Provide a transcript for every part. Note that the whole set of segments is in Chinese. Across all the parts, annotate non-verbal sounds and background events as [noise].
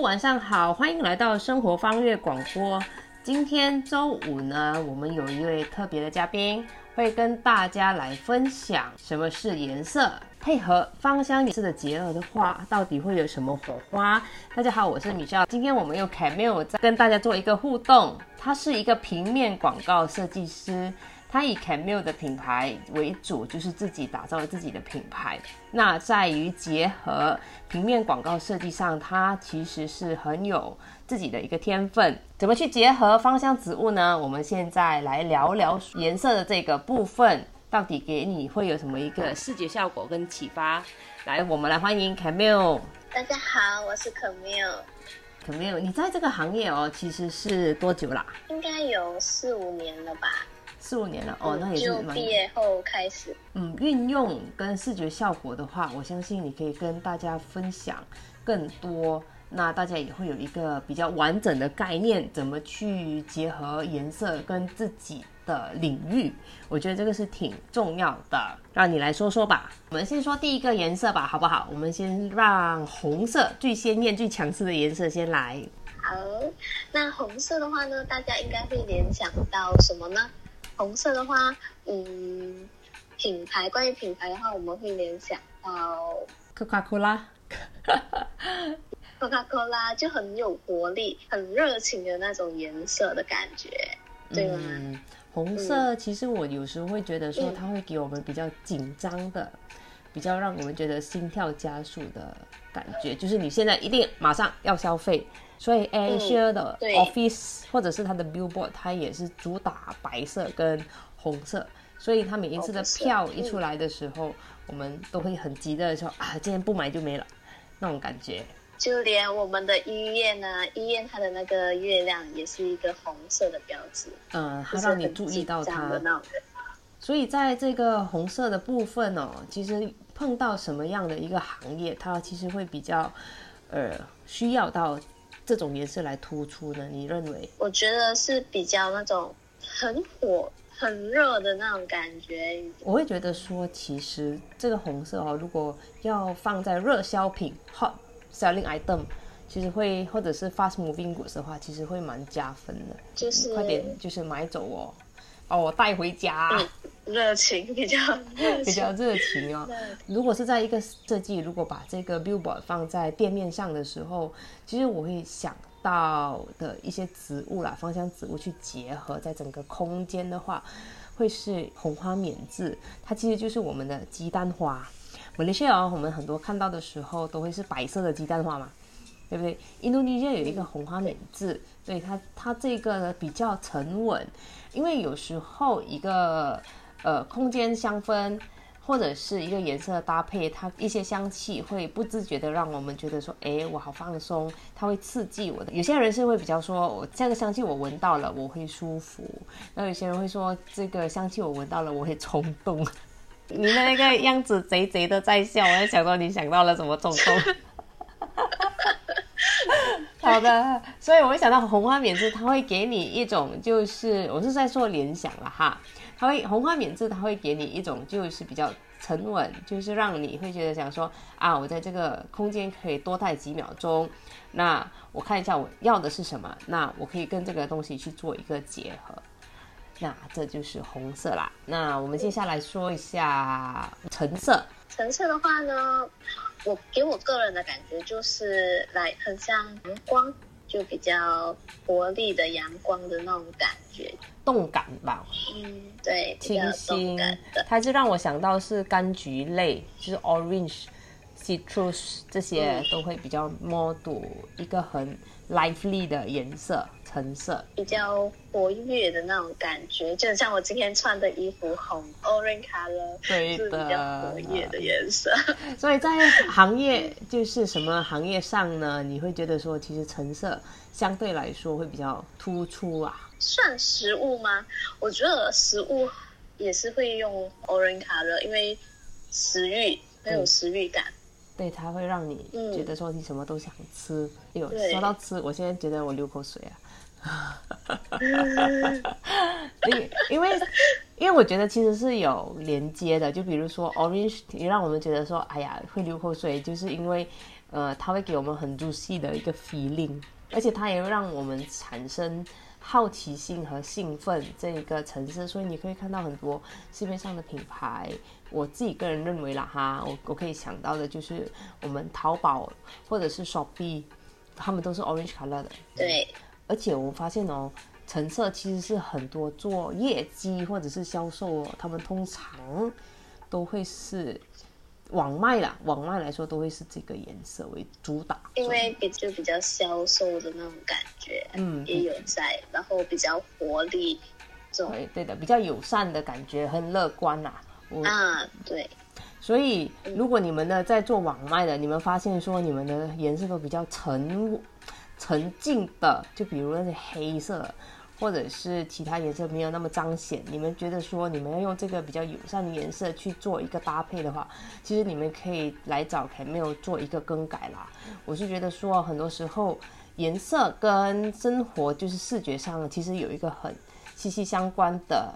，晚上好，欢迎来到生活方月广播。今天周五呢，我们有一位特别的嘉宾，会跟大家来分享什么是颜色，配合芳香颜色的结合的话，到底会有什么火花？大家好，我是米笑，今天我们用 Camille 在跟大家做一个互动，他是一个平面广告设计师。他以 Camille 的品牌为主，就是自己打造了自己的品牌。那在于结合平面广告设计上，他其实是很有自己的一个天分。怎么去结合芳香植物呢？我们现在来聊聊颜色的这个部分，到底给你会有什么一个视觉效果跟启发？来，我们来欢迎 Camille。大家好，我是 Camille。Camille，你在这个行业哦，其实是多久啦？应该有四五年了吧。四五年了哦，那也是就毕业后开始。嗯，运用跟视觉效果的话，我相信你可以跟大家分享更多，那大家也会有一个比较完整的概念，怎么去结合颜色跟自己的领域。我觉得这个是挺重要的，让你来说说吧。我们先说第一个颜色吧，好不好？我们先让红色最鲜艳、最强势的颜色先来。好，那红色的话呢，大家应该会联想到什么呢？红色的话，嗯，品牌关于品牌的话，我们会联想到可卡可拉，可卡可拉就很有活力、很热情的那种颜色的感觉，对吗？红色其实我有时候会觉得说，它会给我们比较紧张的，比较让我们觉得心跳加速的感觉，就是你现在一定马上要消费。所以 Asia 的 Office 或者是它的 Billboard，它也是主打白色跟红色，所以它每一次的票一出来的时候，我们都会很急的说啊，今天不买就没了，那种感觉。就连我们的医院呢，医院它的那个月亮也是一个红色的标志，嗯，它让你注意到它。所以在这个红色的部分哦，其实碰到什么样的一个行业，它其实会比较呃需要到。这种颜色来突出呢？你认为？我觉得是比较那种很火、很热的那种感觉。我会觉得说，其实这个红色哦，如果要放在热销品 （hot selling item），其实会或者是 fast moving goods 的话，其实会蛮加分的。就是快点，就是买走哦，把我带回家。热情比较比较热情哦。如果是在一个设计，如果把这个 billboard 放在店面上的时候，其实我会想到的一些植物啦，芳香植物去结合在整个空间的话，会是红花免治。它其实就是我们的鸡蛋花。马来西亚我们很多看到的时候都会是白色的鸡蛋花嘛，对不对？印度尼西亚有一个红花免治，对它它这个比较沉稳，因为有时候一个。呃，空间香氛或者是一个颜色的搭配，它一些香气会不自觉的让我们觉得说，哎，我好放松，它会刺激我的。有些人是会比较说，我这个香气我闻到了，我会舒服。那有些人会说，这个香气我闻到了，我会冲动。[laughs] 你的那个样子贼贼的在笑，我在想说你想到了什么冲动？[laughs] 好的，所以我会想到红花免治，它会给你一种就是我是在做联想了哈。它会红花免治，它会给你一种就是比较沉稳，就是让你会觉得想说啊，我在这个空间可以多待几秒钟。那我看一下我要的是什么，那我可以跟这个东西去做一个结合。那这就是红色啦。那我们接下来说一下橙色。橙色的话呢，我给我个人的感觉就是来很像阳光。就比较活力的阳光的那种感觉，动感吧。嗯，对，清新的。它就让我想到是柑橘类，就是 orange、citrus 这些都会比较 model 一个很 lively 的颜色。橙色比较活跃的那种感觉，就像我今天穿的衣服红 orange color，对的，比较活跃的颜色。[laughs] 所以在行业就是什么行业上呢？你会觉得说，其实橙色相对来说会比较突出啊？算食物吗？我觉得食物也是会用 orange color，因为食欲很有食欲感。对，它会让你觉得说你什么都想吃。哎呦，说到吃，我现在觉得我流口水啊。因 [laughs] 因为因为我觉得其实是有连接的，就比如说 orange，也让我们觉得说，哎呀，会流口水，就是因为呃，它会给我们很入戏的一个 feeling，而且它也会让我们产生好奇心和兴奋这一个层次。所以你可以看到很多市面上的品牌，我自己个人认为啦哈，我我可以想到的就是我们淘宝或者是 Shopee，他们都是 orange color 的。对，而且我发现哦，橙色其实是很多做业绩或者是销售哦，他们通常都会是。网卖啦，网卖来说都会是这个颜色为主打，因为比就比较销售的那种感觉，嗯，也有在，然后比较活力，对对的，比较友善的感觉，很乐观呐。啊，对。所以如果你们呢在做网卖的，你们发现说你们的颜色都比较沉沉静的，就比如那些黑色。或者是其他颜色没有那么彰显，你们觉得说你们要用这个比较友善的颜色去做一个搭配的话，其实你们可以来找 Camille 做一个更改啦。我是觉得说很多时候颜色跟生活就是视觉上其实有一个很息息相关的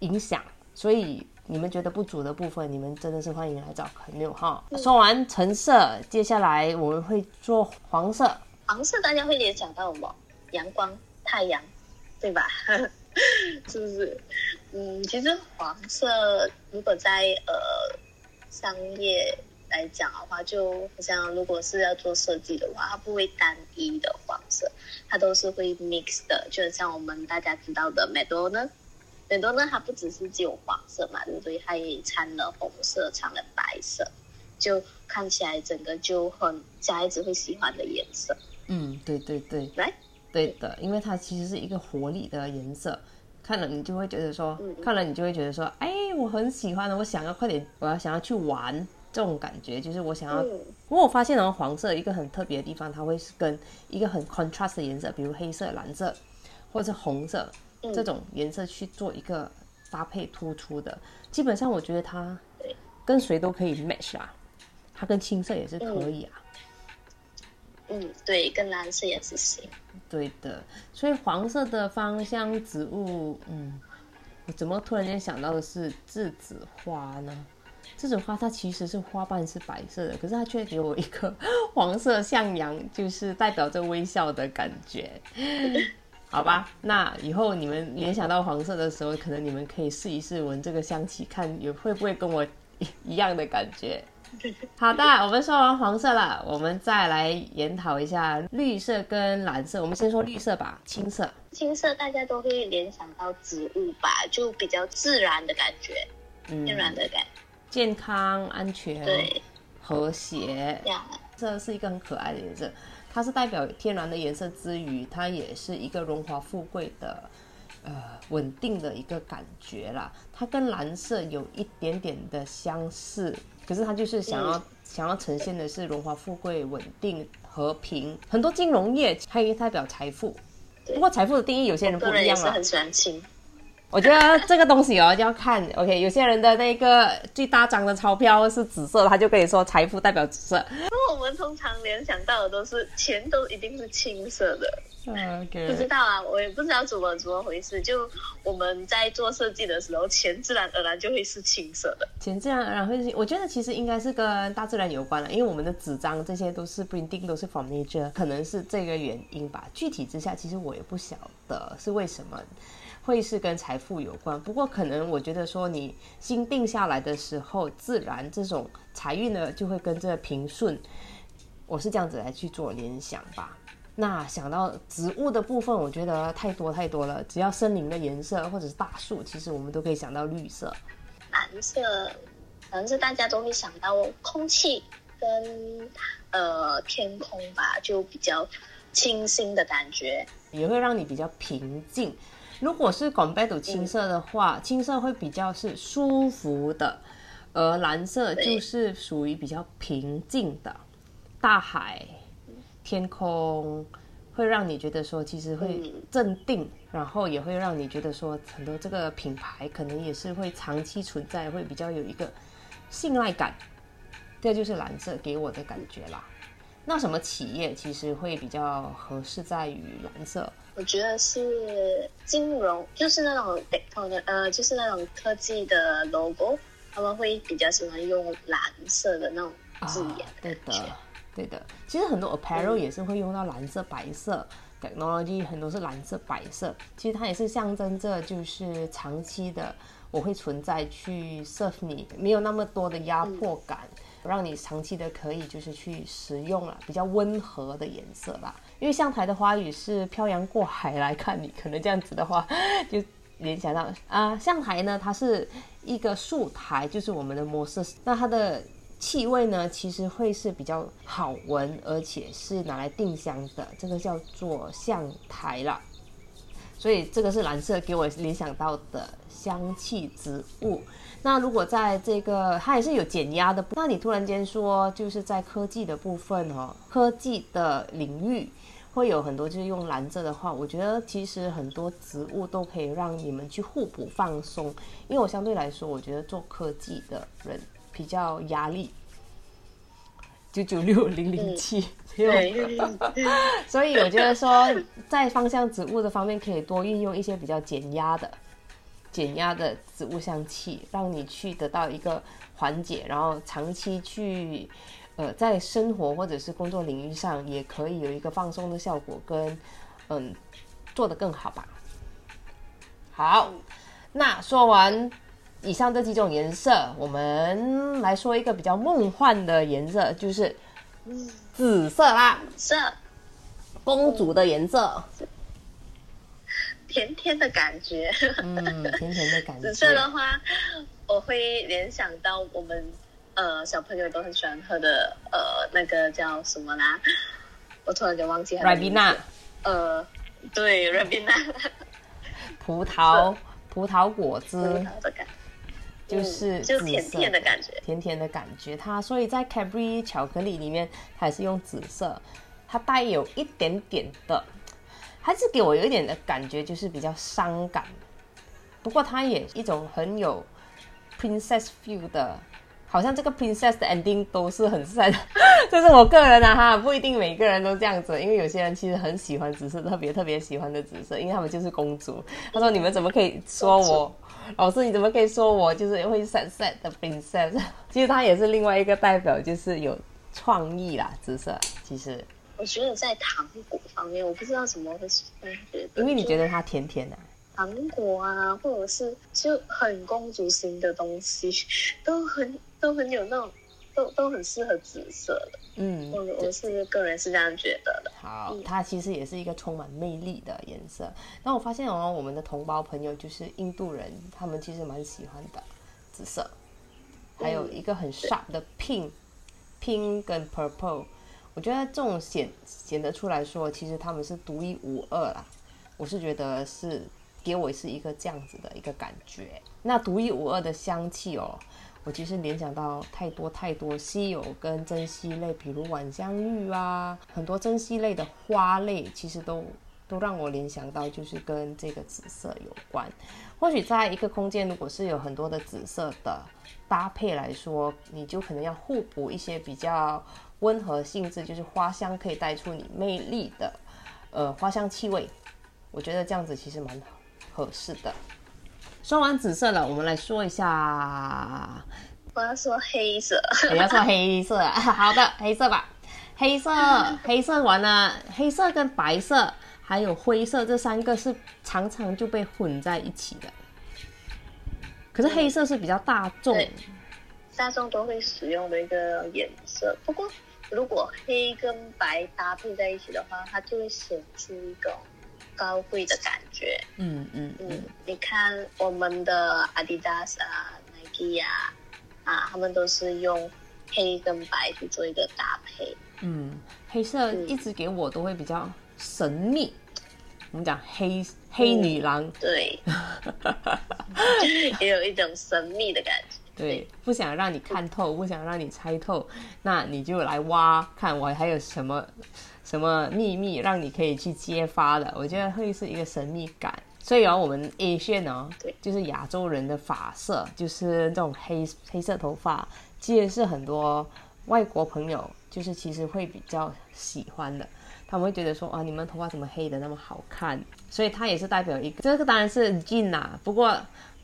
影响，所以你们觉得不足的部分，你们真的是欢迎来找 Camille 哈。说完橙色，接下来我们会做黄色。黄色大家会联想到什么？阳光、太阳。对吧？[laughs] 是不是？嗯，其实黄色如果在呃商业来讲的话，就好像如果是要做设计的话，它不会单一的黄色，它都是会 mix 的。就像我们大家知道的美多呢，美多呢它不只是只有黄色嘛，对不对？它也掺了红色，掺了白色，就看起来整个就很小孩子会喜欢的颜色。嗯，对对对，来。对的，因为它其实是一个活力的颜色，看了你就会觉得说，看了你就会觉得说，哎，我很喜欢的，我想要快点，我要想要去玩这种感觉，就是我想要。不过我发现哦，黄色一个很特别的地方，它会是跟一个很 contrast 的颜色，比如黑色、蓝色或者是红色这种颜色去做一个搭配突出的。基本上我觉得它跟谁都可以 match 啊，它跟青色也是可以啊。嗯，对，跟蓝色也是行。对的，所以黄色的芳香植物，嗯，我怎么突然间想到的是栀子花呢？栀子花它其实是花瓣是白色的，可是它却给我一个 [laughs] 黄色向阳，就是代表着微笑的感觉。[laughs] 好吧，那以后你们联想到黄色的时候，可能你们可以试一试闻这个香气，看有会不会跟我 [laughs] 一样的感觉。[laughs] 好的，我们说完黄色了，我们再来研讨一下绿色跟蓝色。我们先说绿色吧，青色。青色大家都会联想到植物吧，就比较自然的感觉，天然的感，健康、安全、对，和谐。这是一个很可爱的颜色，它是代表天然的颜色之余，它也是一个荣华富贵的。呃，稳定的一个感觉啦，它跟蓝色有一点点的相似，可是他就是想要想要呈现的是荣华富贵、稳定、和平。很多金融业它也代表财富，不过财富的定义有些人不一样了。很喜欢青。我觉得这个东西哦，就要看 OK。有些人的那个最大张的钞票是紫色，他就可以说财富代表紫色。那我们通常联想到的都是钱，都一定是青色的。不知道啊，我也不知道怎么怎么回事。就我们在做设计的时候，钱自然而然就会是青色的。钱自然而然会是，我觉得其实应该是跟大自然有关了，因为我们的纸张这些都是不一定都是 from nature，可能是这个原因吧。具体之下，其实我也不晓得是为什么会是跟财富有关。不过可能我觉得说你心定下来的时候，自然这种财运呢就会跟这平顺。我是这样子来去做联想吧。那想到植物的部分，我觉得太多太多了。只要森林的颜色或者是大树，其实我们都可以想到绿色、蓝色，可能是大家都会想到空气跟呃天空吧，就比较清新的感觉，也会让你比较平静。如果是广贝土青色的话，青色会比较是舒服的，而蓝色就是属于比较平静的大海。天空会让你觉得说，其实会镇定，然后也会让你觉得说，很多这个品牌可能也是会长期存在，会比较有一个信赖感。这就是蓝色给我的感觉啦。那什么企业其实会比较合适在于蓝色？我觉得是金融，就是那种的呃，就是那种科技的 logo，他们会比较喜欢用蓝色的那种字眼。对的。对的，其实很多 apparel 也是会用到蓝色、白色，technology 很多是蓝色、白色，其实它也是象征着就是长期的我会存在去 serve 你，没有那么多的压迫感，让你长期的可以就是去使用了比较温和的颜色啦。因为象台的花语是漂洋过海来看你，可能这样子的话就联想到啊，象台呢它是一个树台，就是我们的模式，那它的。气味呢，其实会是比较好闻，而且是拿来定香的，这个叫做象台啦。所以这个是蓝色给我联想到的香气植物。那如果在这个它也是有减压的，那你突然间说就是在科技的部分哦，科技的领域会有很多就是用蓝色的话，我觉得其实很多植物都可以让你们去互补放松。因为我相对来说，我觉得做科技的人。比较压力，九九六零零七没有，[laughs] 所以我觉得说在芳香植物的方面可以多运用一些比较减压的、减压的植物香气，让你去得到一个缓解，然后长期去呃在生活或者是工作领域上也可以有一个放松的效果，跟嗯做得更好吧。好，那说完。以上这几种颜色，我们来说一个比较梦幻的颜色，就是紫色啦。色，公主的颜色，甜甜的感觉。嗯，甜甜的感觉。紫色的话，我会联想到我们呃小朋友都很喜欢喝的呃那个叫什么啦？我突然间忘记了。瑞比娜。呃，对，瑞比娜。葡萄，葡萄果汁。葡萄的感觉。就是就甜甜的感觉，甜甜的感觉。它所以在 Cadbury 巧克力里面，它也是用紫色，它带有一点点的，还是给我有一点的感觉，就是比较伤感。不过它也一种很有 princess feel 的，好像这个 princess 的 ending 都是很 [laughs] sad。这是我个人啊哈，不一定每个人都这样子，因为有些人其实很喜欢紫色，特别特别喜欢的紫色，因为他们就是公主。他说：“你们怎么可以说我？”老师，你怎么可以说我就是会 sad sad 的 princess？其实它也是另外一个代表，就是有创意啦，紫色。其实我觉得在糖果方面，我不知道怎么会觉得，因为你觉得它甜甜的糖果啊，或者是就很公主型的东西，都很都很有那种。都都很适合紫色的，嗯，我我是个人是这样觉得的。好，它其实也是一个充满魅力的颜色。那我发现哦，我们的同胞朋友就是印度人，他们其实蛮喜欢的紫色，还有一个很 sharp 的 pink，pink 跟 purple，我觉得这种显显得出来说，其实他们是独一无二啦。我是觉得是给我是一个这样子的一个感觉。那独一无二的香气哦。我其实联想到太多太多稀有跟珍稀类，比如晚香玉啊，很多珍稀类的花类，其实都都让我联想到就是跟这个紫色有关。或许在一个空间，如果是有很多的紫色的搭配来说，你就可能要互补一些比较温和性质，就是花香可以带出你魅力的，呃，花香气味。我觉得这样子其实蛮合适的。说完紫色了，我们来说一下。我要说黑色。我要说黑色，好的，黑色吧。黑色，黑色完了，黑色跟白色还有灰色这三个是常常就被混在一起的。可是黑色是比较大众，大众都会使用的一个颜色。不过，如果黑跟白搭配在一起的话，它就会显出一种。高贵的感觉，嗯嗯嗯，你看我们的 Adidas 啊、Nike 啊，啊，他们都是用黑跟白去做一个搭配。嗯，黑色一直给我都会比较神秘。我们讲黑黑女郎，对，[laughs] 也有一种神秘的感觉。对，不想让你看透，不想让你猜透，那你就来挖，看我还有什么。什么秘密让你可以去揭发的？我觉得会是一个神秘感。所以啊，我们 A 线呢，就是亚洲人的发色，就是这种黑黑色头发，其实是很多外国朋友就是其实会比较喜欢的。他们会觉得说啊，你们头发怎么黑的那么好看？所以它也是代表一个，这个当然是 Jin 呐。不过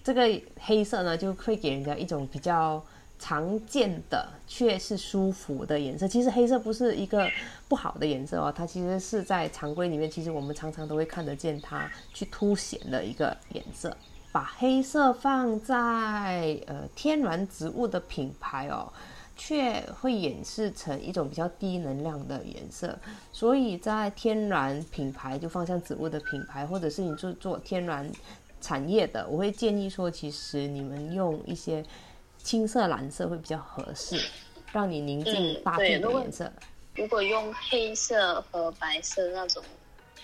这个黑色呢，就会给人家一种比较常见的却是舒服的颜色。其实黑色不是一个不好的颜色哦，它其实是在常规里面，其实我们常常都会看得见它去凸显的一个颜色。把黑色放在呃天然植物的品牌哦。却会演示成一种比较低能量的颜色，所以在天然品牌就方向植物的品牌，或者是你做做天然产业的，我会建议说，其实你们用一些青色、蓝色会比较合适，让你宁静搭配的颜色。如果用黑色和白色那种，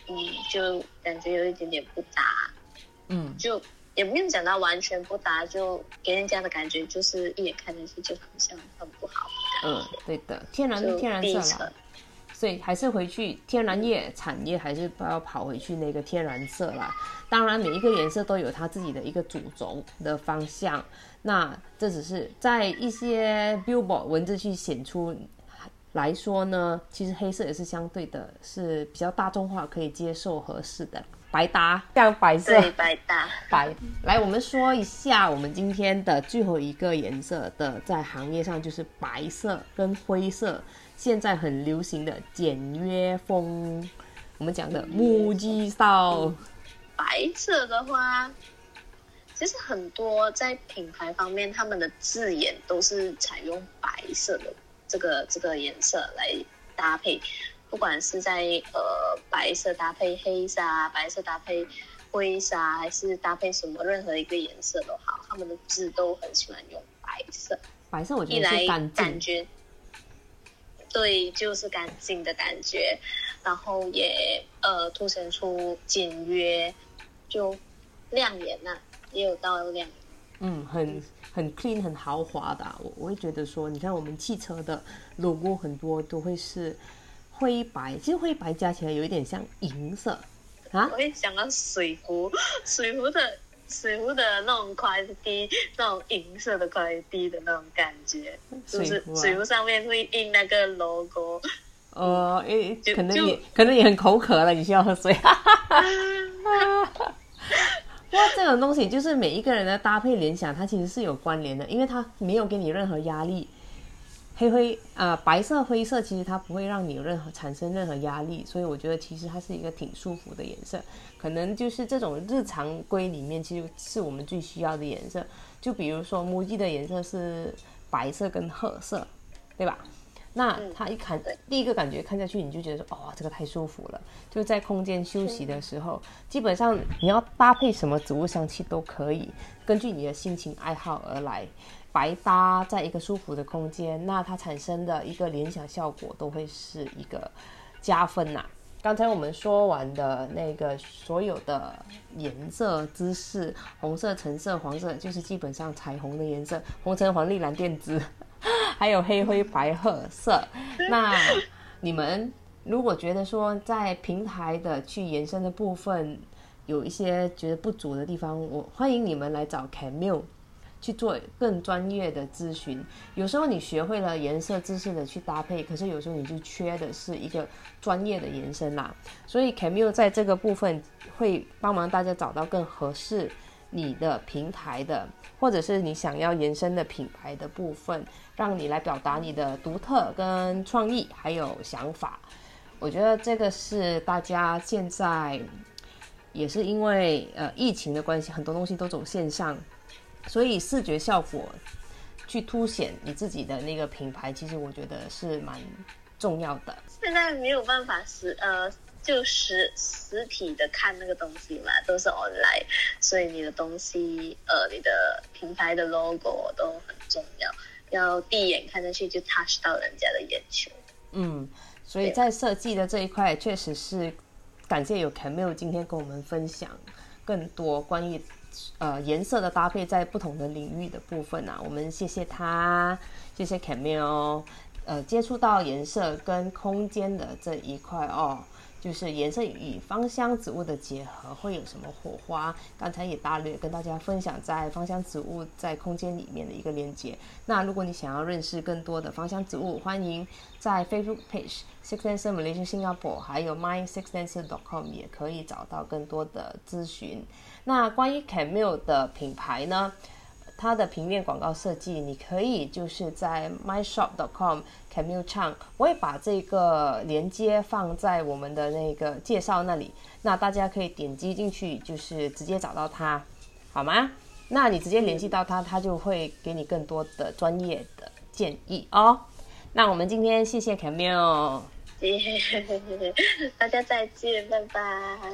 嗯，就感觉有一点点不搭。嗯，就。也不用讲到完全不搭，就给人家的感觉就是一眼看上去就好像很不好。嗯，对的，天然天然色啦，所以还是回去天然业产业还是不要跑回去那个天然色啦。当然，每一个颜色都有它自己的一个主轴的方向。那这只是在一些 billboard 文字去显出来说呢，其实黑色也是相对的是比较大众化、可以接受、合适的。白搭，样白色，白搭，白。来，我们说一下我们今天的最后一个颜色的，在行业上就是白色跟灰色，现在很流行的简约风。我们讲的木屐少。白色的话，其实很多在品牌方面，他们的字眼都是采用白色的这个这个颜色来搭配。不管是在呃白色搭配黑色，白色搭配灰色，还是搭配什么任何一个颜色都好，他们的字都很喜欢用白色。白色我觉得是干净，对，就是干净的感觉，然后也呃凸显出简约，就亮眼呐，也有到亮。嗯，很很 clean，很豪华的。我我会觉得说，你看我们汽车的 logo 很多都会是。灰白，其实灰白加起来有一点像银色啊！我会想到水壶，[laughs] 水壶的水壶的那种快递，那种银色的快递的那种感觉，就是水壶上面会印那个 logo。哦，诶，可能你可能也很口渴了，你需要喝水。[laughs] 哇，这种东西就是每一个人的搭配联想，它其实是有关联的，因为它没有给你任何压力。黑灰啊，白色、灰色，其实它不会让你有任何产生任何压力，所以我觉得其实它是一个挺舒服的颜色。可能就是这种日常规里面，其实是我们最需要的颜色。就比如说木屐的颜色是白色跟褐色，对吧？那它一看，第一个感觉看下去，你就觉得说，哦，这个太舒服了。就在空间休息的时候，基本上你要搭配什么植物香气都可以，根据你的心情爱好而来。白搭在一个舒服的空间，那它产生的一个联想效果都会是一个加分呐。刚才我们说完的那个所有的颜色姿势，红色、橙色、黄色，就是基本上彩虹的颜色，红橙黄绿蓝靛紫，[laughs] 还有黑灰白褐色。那你们如果觉得说在平台的去延伸的部分有一些觉得不足的地方，我欢迎你们来找 Camille。去做更专业的咨询。有时候你学会了颜色知识的去搭配，可是有时候你就缺的是一个专业的延伸啦。所以 Camille 在这个部分会帮忙大家找到更合适你的平台的，或者是你想要延伸的品牌的部分，让你来表达你的独特跟创意还有想法。我觉得这个是大家现在也是因为呃疫情的关系，很多东西都走线上。所以视觉效果去凸显你自己的那个品牌，其实我觉得是蛮重要的。现在没有办法实呃，就实实体的看那个东西嘛，都是 online，所以你的东西呃，你的品牌的 logo 都很重要，要第一眼看上去就 touch 到人家的眼球。嗯，所以在设计的这一块，确实是感谢有 Camille 今天跟我们分享更多关于。呃，颜色的搭配在不同的领域的部分啊，我们谢谢他，谢谢 Camille。呃，接触到颜色跟空间的这一块哦。就是颜色与芳香植物的结合会有什么火花？刚才也大略跟大家分享在芳香植物在空间里面的一个连接。那如果你想要认识更多的芳香植物，欢迎在 Facebook page Six Sense Malaysia Singapore，还有 My Six Sense.com 也可以找到更多的咨询。那关于 Camille 的品牌呢？它的平面广告设计，你可以就是在 myshop.com Camille Chang，我会把这个连接放在我们的那个介绍那里，那大家可以点击进去，就是直接找到他，好吗？那你直接联系到他，他就会给你更多的专业的建议哦。那我们今天谢谢 Camille。[laughs] 大家再见，拜拜。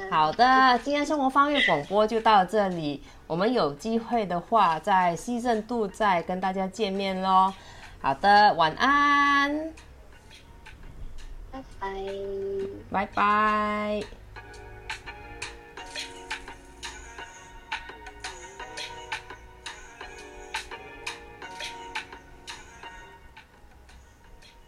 好的，今天生活方面广播就到这里。我们有机会的话，在西镇度再跟大家见面喽。好的，晚安，拜拜，拜拜。